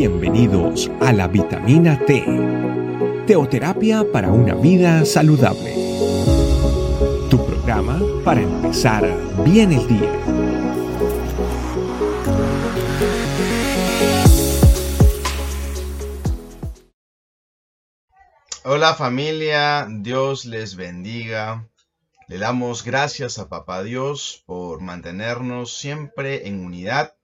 Bienvenidos a la vitamina T, teoterapia para una vida saludable. Tu programa para empezar bien el día. Hola familia, Dios les bendiga. Le damos gracias a Papá Dios por mantenernos siempre en unidad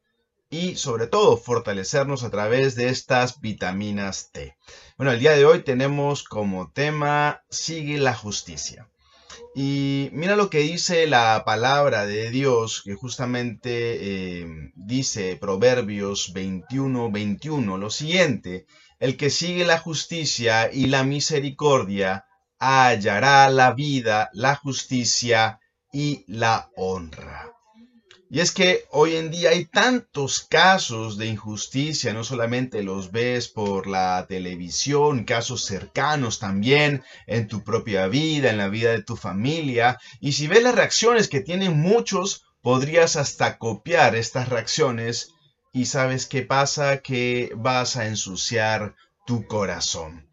y sobre todo fortalecernos a través de estas vitaminas T. Bueno, el día de hoy tenemos como tema Sigue la justicia. Y mira lo que dice la palabra de Dios, que justamente eh, dice Proverbios 21, 21, lo siguiente, el que sigue la justicia y la misericordia hallará la vida, la justicia y la honra. Y es que hoy en día hay tantos casos de injusticia, no solamente los ves por la televisión, casos cercanos también en tu propia vida, en la vida de tu familia. Y si ves las reacciones que tienen muchos, podrías hasta copiar estas reacciones y sabes qué pasa, que vas a ensuciar tu corazón.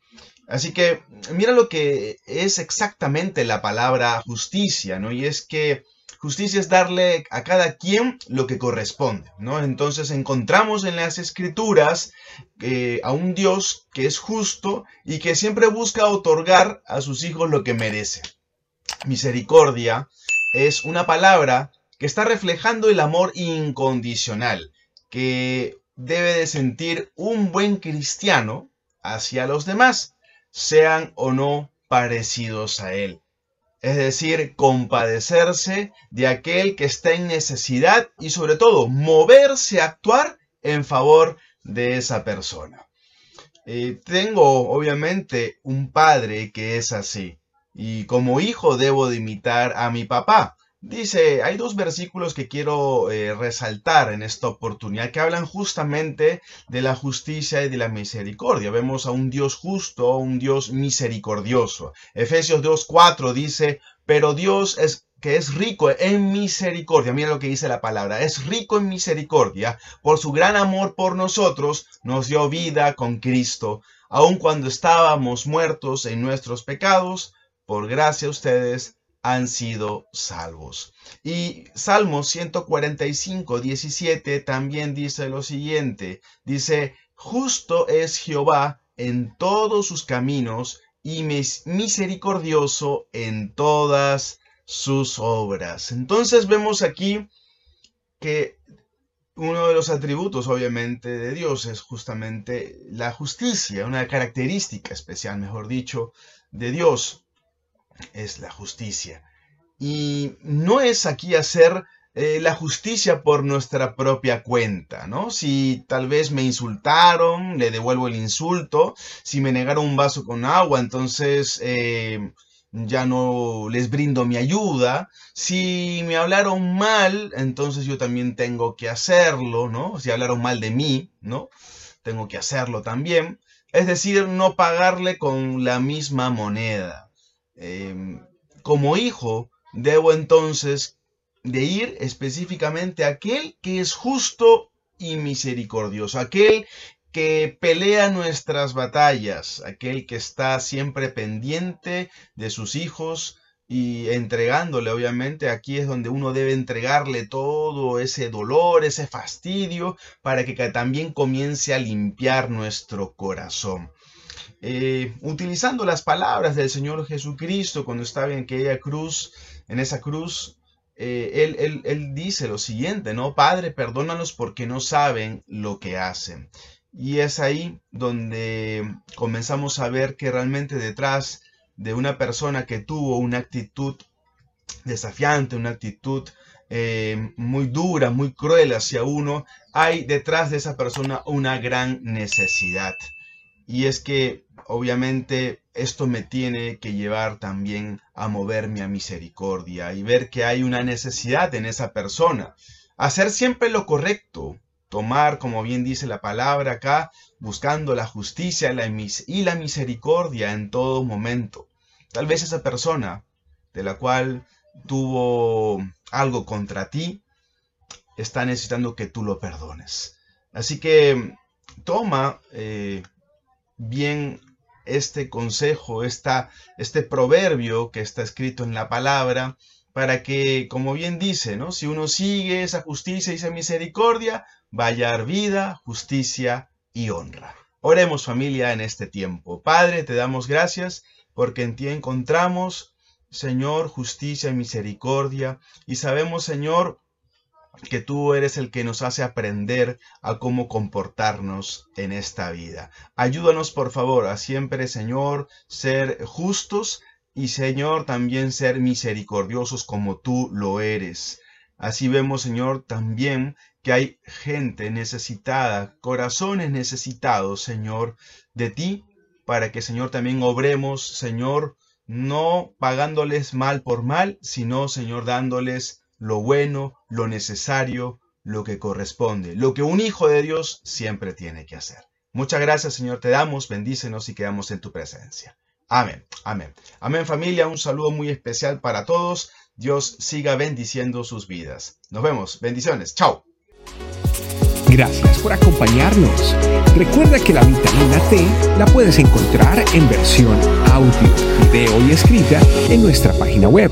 Así que mira lo que es exactamente la palabra justicia, ¿no? Y es que Justicia es darle a cada quien lo que corresponde, ¿no? Entonces encontramos en las escrituras eh, a un Dios que es justo y que siempre busca otorgar a sus hijos lo que merecen. Misericordia es una palabra que está reflejando el amor incondicional que debe de sentir un buen cristiano hacia los demás, sean o no parecidos a él es decir, compadecerse de aquel que está en necesidad y sobre todo moverse a actuar en favor de esa persona. Eh, tengo obviamente un padre que es así y como hijo debo de imitar a mi papá. Dice, hay dos versículos que quiero eh, resaltar en esta oportunidad que hablan justamente de la justicia y de la misericordia. Vemos a un Dios justo, un Dios misericordioso. Efesios 2.4 dice, pero Dios es que es rico en misericordia. Mira lo que dice la palabra. Es rico en misericordia. Por su gran amor por nosotros, nos dio vida con Cristo. Aun cuando estábamos muertos en nuestros pecados, por gracia ustedes han sido salvos. Y Salmo 145, 17 también dice lo siguiente, dice, justo es Jehová en todos sus caminos y misericordioso en todas sus obras. Entonces vemos aquí que uno de los atributos, obviamente, de Dios es justamente la justicia, una característica especial, mejor dicho, de Dios es la justicia. Y no es aquí hacer eh, la justicia por nuestra propia cuenta, ¿no? Si tal vez me insultaron, le devuelvo el insulto. Si me negaron un vaso con agua, entonces eh, ya no les brindo mi ayuda. Si me hablaron mal, entonces yo también tengo que hacerlo, ¿no? Si hablaron mal de mí, ¿no? Tengo que hacerlo también. Es decir, no pagarle con la misma moneda. Em, como hijo, debo entonces de ir específicamente a aquel que es justo y misericordioso, aquel que pelea nuestras batallas, aquel que está siempre pendiente de sus hijos y entregándole, obviamente, aquí es donde uno debe entregarle todo ese dolor, ese fastidio, para que también comience a limpiar nuestro corazón. Eh, utilizando las palabras del Señor Jesucristo cuando estaba en aquella cruz, en esa cruz, eh, él, él, dice lo siguiente, ¿no? Padre, perdónalos porque no saben lo que hacen. Y es ahí donde comenzamos a ver que realmente detrás de una persona que tuvo una actitud desafiante, una actitud eh, muy dura, muy cruel hacia uno, hay detrás de esa persona una gran necesidad. Y es que obviamente esto me tiene que llevar también a moverme a misericordia y ver que hay una necesidad en esa persona. Hacer siempre lo correcto, tomar, como bien dice la palabra acá, buscando la justicia y la misericordia en todo momento. Tal vez esa persona de la cual tuvo algo contra ti, está necesitando que tú lo perdones. Así que toma eh, bien este consejo, esta, este proverbio que está escrito en la palabra, para que, como bien dice, ¿no? si uno sigue esa justicia y esa misericordia, va a vida, justicia y honra. Oremos familia en este tiempo. Padre, te damos gracias porque en ti encontramos, Señor, justicia y misericordia, y sabemos, Señor, que tú eres el que nos hace aprender a cómo comportarnos en esta vida. Ayúdanos, por favor, a siempre, Señor, ser justos y, Señor, también ser misericordiosos como tú lo eres. Así vemos, Señor, también que hay gente necesitada, corazones necesitados, Señor, de ti, para que, Señor, también obremos, Señor, no pagándoles mal por mal, sino, Señor, dándoles lo bueno, lo necesario, lo que corresponde, lo que un hijo de Dios siempre tiene que hacer. Muchas gracias, Señor, te damos, bendícenos y quedamos en tu presencia. Amén, amén. Amén familia, un saludo muy especial para todos. Dios siga bendiciendo sus vidas. Nos vemos, bendiciones, chao. Gracias por acompañarnos. Recuerda que la vitamina T la puedes encontrar en versión audio, video y escrita en nuestra página web